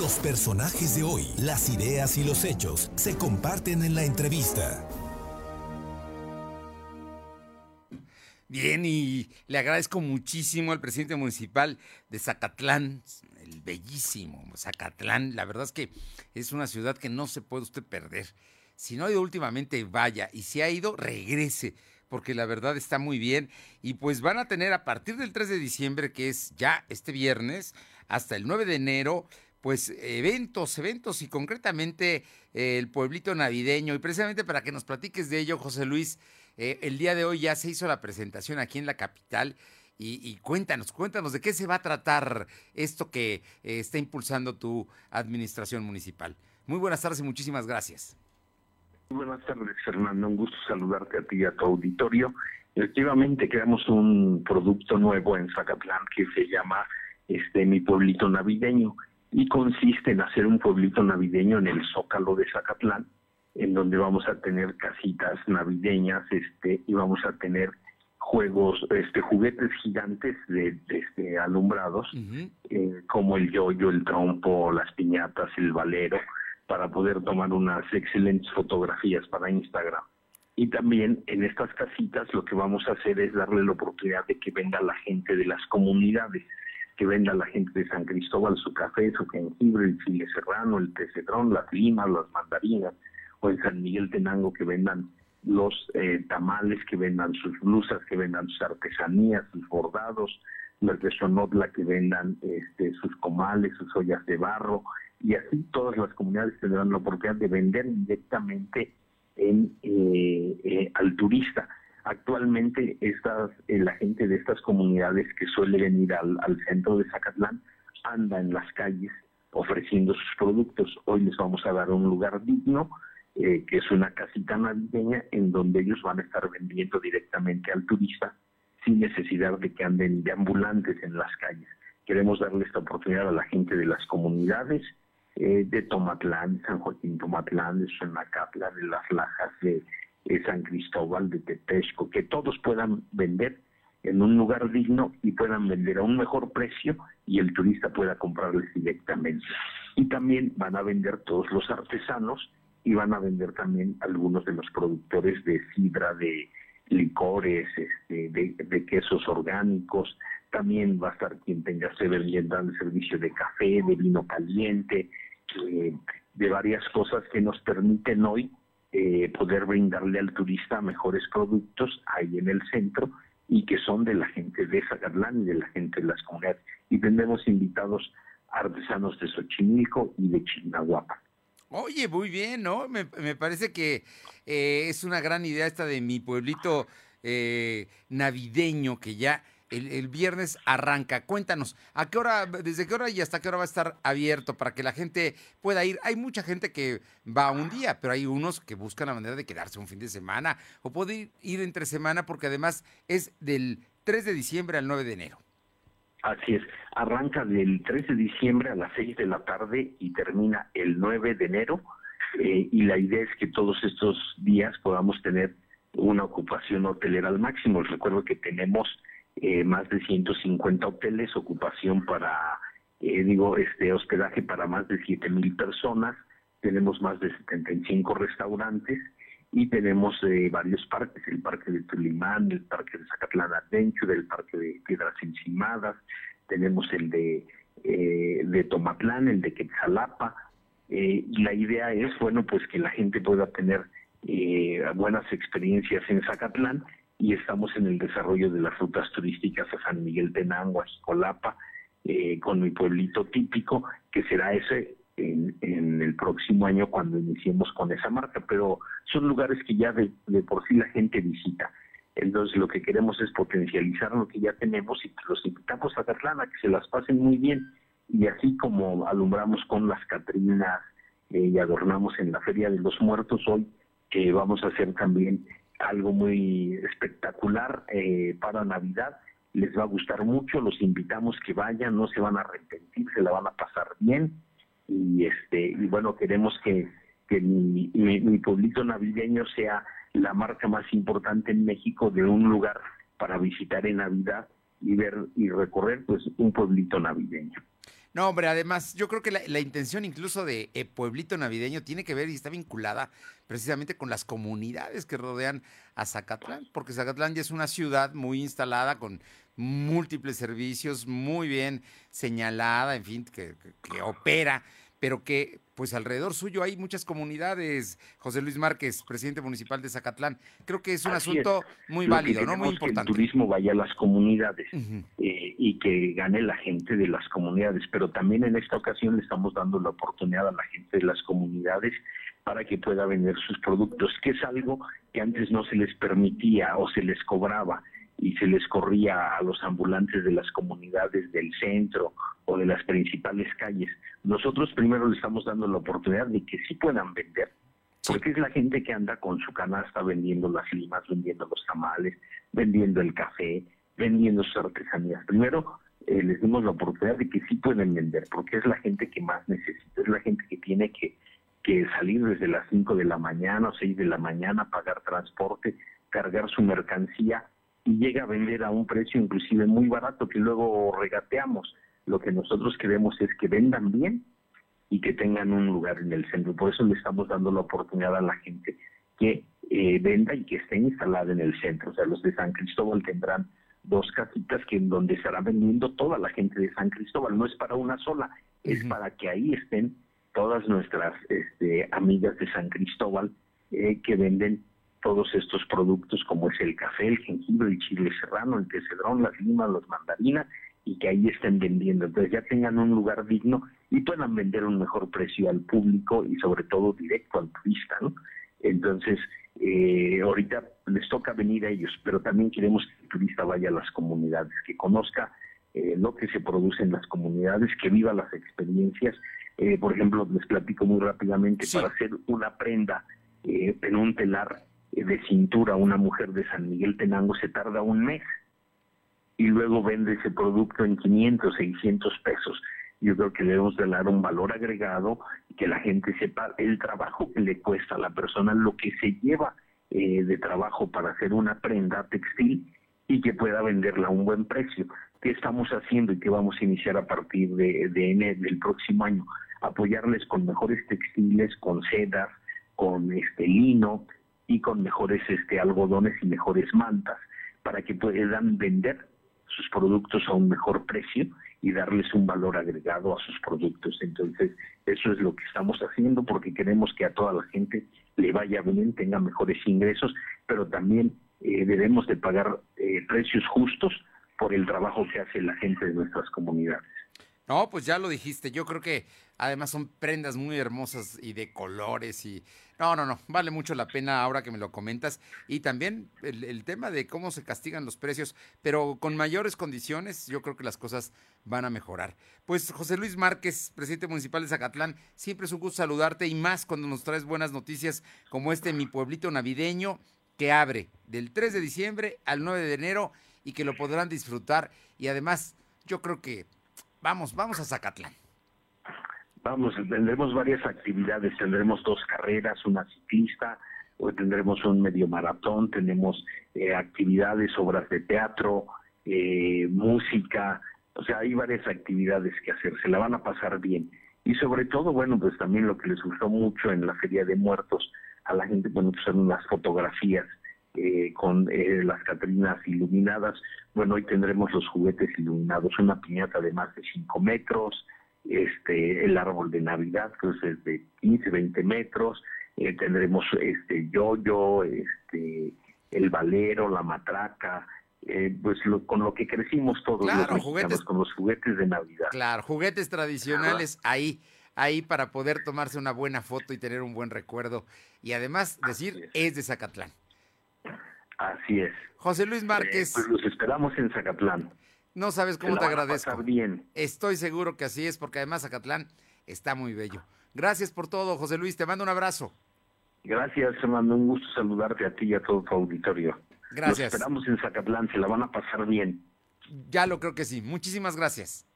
Los personajes de hoy, las ideas y los hechos se comparten en la entrevista. Bien, y le agradezco muchísimo al presidente municipal de Zacatlán, el bellísimo Zacatlán. La verdad es que es una ciudad que no se puede usted perder. Si no ha ido últimamente, vaya. Y si ha ido, regrese, porque la verdad está muy bien. Y pues van a tener a partir del 3 de diciembre, que es ya este viernes, hasta el 9 de enero, pues eventos, eventos y concretamente eh, el pueblito navideño. Y precisamente para que nos platiques de ello, José Luis, eh, el día de hoy ya se hizo la presentación aquí en la capital. Y, cuéntanos, cuéntanos de qué se va a tratar esto que eh, está impulsando tu administración municipal. Muy buenas tardes y muchísimas gracias. Buenas tardes, Fernando. Un gusto saludarte a ti y a tu auditorio. Efectivamente, creamos un producto nuevo en Zacatlán que se llama este Mi Pueblito Navideño y consiste en hacer un pueblito navideño en el Zócalo de Zacatlán en donde vamos a tener casitas navideñas, este, y vamos a tener juegos, este, juguetes gigantes de, este, alumbrados, eh, como el yoyo, el trompo, las piñatas, el valero, para poder tomar unas excelentes fotografías para Instagram. Y también en estas casitas lo que vamos a hacer es darle la oportunidad de que venga la gente de las comunidades, que venda la gente de San Cristóbal su café, su jengibre, el chile serrano, el té cedrón, las limas, las mandarinas, o en San Miguel Tenango que vendan los eh, tamales, que vendan sus blusas, que vendan sus artesanías, sus bordados, los de Sonotla que vendan este, sus comales, sus ollas de barro, y así todas las comunidades tendrán la oportunidad de vender directamente en, eh, eh, al turista. Actualmente estas, la gente de estas comunidades que suele venir al, centro de Zacatlán anda en las calles ofreciendo sus productos. Hoy les vamos a dar un lugar digno eh, que es una casita navideña en donde ellos van a estar vendiendo directamente al turista sin necesidad de que anden de ambulantes en las calles. Queremos darle esta oportunidad a la gente de las comunidades eh, de Tomatlán, San Joaquín Tomatlán, de Sonacatla, de Las Lajas, de, San Cristóbal, de Tetesco, que todos puedan vender en un lugar digno y puedan vender a un mejor precio y el turista pueda comprarles directamente. Y también van a vender todos los artesanos y van a vender también algunos de los productores de sidra, de licores, este, de, quesos orgánicos. También va a estar quien tenga se vendiendo el servicio de café, de vino caliente, eh, de varias cosas que nos permiten hoy eh, poder brindarle al turista mejores productos ahí en el centro y que son de la gente de Zacatlán y de la gente de las comunidades. Y tendremos invitados artesanos de Xochimilco y de Chignahuapa. Oye, muy bien, ¿no? Me, parece que eh, es una gran idea esta de mi pueblito eh, navideño que ya el, viernes arranca. Cuéntanos, ¿a qué hora, desde qué hora y hasta qué hora va a estar abierto para que la gente pueda ir? Hay mucha gente que va un día, pero hay unos que buscan la manera de quedarse un fin de semana o puede ir entre semana porque además es del 3 de diciembre al 9 de enero. Así es, arranca del 13 de diciembre a las 6 de la tarde y termina el 9 de enero eh, y la idea es que todos estos días podamos tener una ocupación hotelera al máximo. recuerdo que tenemos eh, más de 150 hoteles, ocupación para, eh, digo, este hospedaje para más de 7 mil personas, tenemos más de 75 restaurantes y tenemos eh, varios parques, el parque de Tulimán, el parque de Zacatlán Adventure, el parque de Piedras Encimadas, tenemos el de, eh, de Tomatlán, el de Quetzalapa, eh, y la idea es, bueno, pues que la gente pueda tener buenas experiencias en Zacatlán y estamos en el desarrollo de las rutas turísticas a San Miguel Tenango, a Jicolapa, con mi pueblito típico, que será ese en, el próximo año cuando iniciemos con esa marca, pero son lugares que ya de, por sí la gente visita. Entonces lo que queremos es potencializar lo que ya tenemos y los invitamos a Catlana, que se las pasen muy bien. Y así como alumbramos con las Catrinas eh, y adornamos en la Feria de los Muertos hoy, que vamos a hacer también algo muy espectacular eh, para Navidad. Les va a gustar mucho, los invitamos que vayan, no se van a arrepentir, se la van a pasar bien y este y bueno queremos que, que mi, mi, pueblito navideño sea la marca más importante en México de un lugar para visitar en Navidad y ver y recorrer pues un pueblito navideño. No, hombre, además, yo creo que la, intención incluso de eh, Pueblito Navideño tiene que ver y está vinculada precisamente con las comunidades que rodean a Zacatlán, porque Zacatlán ya es una ciudad muy instalada con múltiples servicios, muy bien señalada, en fin, que opera pero que pues alrededor suyo hay muchas comunidades. José Luis Márquez, presidente municipal de Zacatlán. Creo que es un asunto muy válido, ¿no? Muy importante. Que el turismo vaya a las comunidades eh, y que gane la gente de las comunidades, pero también en esta ocasión le estamos dando la oportunidad a la gente de las comunidades para que pueda vender sus productos, que es algo que antes no se les permitía o se les cobraba y se les corría a los ambulantes de las comunidades del centro o de las principales calles. Nosotros primero le estamos dando la oportunidad de que sí puedan vender, porque es la gente que anda con su canasta vendiendo las limas, vendiendo los tamales, vendiendo el café, vendiendo sus artesanías. Primero eh, les dimos la oportunidad de que sí pueden vender, porque es la gente que más necesita, es la gente que tiene que, que salir desde las 5 de la mañana o 6 de la mañana, pagar transporte, cargar su mercancía y llega a vender a un precio inclusive muy barato que luego regateamos. Lo que nosotros queremos es que vendan bien y que tengan un lugar en el centro. Por eso le estamos dando la oportunidad a la gente que eh, venda y que esté instalada en el centro. O sea, los de San Cristóbal tendrán dos casitas que en donde estará vendiendo toda la gente de San Cristóbal. No es para una sola, es para que ahí estén todas nuestras este, amigas de San Cristóbal eh, que venden todos estos productos como es el café, el jengibre, el chile serrano, el cedrón, las limas, los mandarinas y que ahí estén vendiendo. Entonces ya tengan un lugar digno y puedan vender un mejor precio al público y sobre todo directo al turista, ¿no? Entonces, eh, ahorita les toca venir a ellos, pero también queremos que el turista vaya a las comunidades, que conozca eh, lo que se produce en las comunidades, que viva las experiencias. Eh, por ejemplo, les platico muy rápidamente, para hacer una prenda en un telar de cintura una mujer de San Miguel Tenango se tarda un mes y luego vende ese producto en 500, 600 pesos. Yo creo que debemos de dar un valor agregado y que la gente sepa el trabajo que le cuesta a la persona, lo que se lleva eh, de trabajo para hacer una prenda textil y que pueda venderla a un buen precio. ¿Qué estamos haciendo y qué vamos a iniciar a partir de, de enero del próximo año? Apoyarles con mejores textiles, con sedas, con este lino, y con mejores este, algodones y mejores mantas para que puedan vender sus productos a un mejor precio y darles un valor agregado a sus productos. Entonces, eso es lo que estamos haciendo porque queremos que a toda la gente le vaya bien, tenga mejores ingresos, pero también eh, debemos de pagar eh, precios justos por el trabajo que hace la gente de nuestras comunidades. No, pues ya lo dijiste. Yo creo que además son prendas muy hermosas y de colores y... No, no, no, vale mucho la pena ahora que me lo comentas. Y también el, tema de cómo se castigan los precios, pero con mayores condiciones, yo creo que las cosas van a mejorar. Pues José Luis Márquez, presidente municipal de Zacatlán, siempre es un gusto saludarte y más cuando nos traes buenas noticias como este Mi Pueblito Navideño que abre del 3 de diciembre al 9 de enero y que lo podrán disfrutar. Y además, yo creo que Vamos, vamos a Zacatlán. Vamos, tendremos varias actividades, tendremos dos carreras, una ciclista, tendremos un medio maratón, tenemos eh, actividades, obras de teatro, eh, música, o sea, hay varias actividades que hacer, se la van a pasar bien. Y sobre todo, bueno, pues también lo que les gustó mucho en la Feria de Muertos a la gente, bueno, pues son las fotografías eh, con eh, las Catrinas iluminadas. Bueno, hoy tendremos los juguetes iluminados, una piñata de más de 5 metros, este, el árbol de Navidad, que es de 15, 20 metros, eh, tendremos este yoyo, este, el valero, la matraca, pues con lo que crecimos todos los juguetes, con los juguetes de Navidad. Claro, juguetes tradicionales ahí, ahí para poder tomarse una buena foto y tener un buen recuerdo. Y además decir, es de Zacatlán. Así es. José Luis Márquez. Eh, pues los esperamos en Zacatlán. No sabes cómo te agradezco. bien. Estoy seguro que así es, porque además Zacatlán está muy bello. Gracias por todo, José Luis. Te mando un abrazo. Gracias, Fernando. Un gusto saludarte a ti y a todo tu auditorio. Gracias. Los esperamos en Zacatlán. Se la van a pasar bien. Ya lo creo que sí. Muchísimas gracias.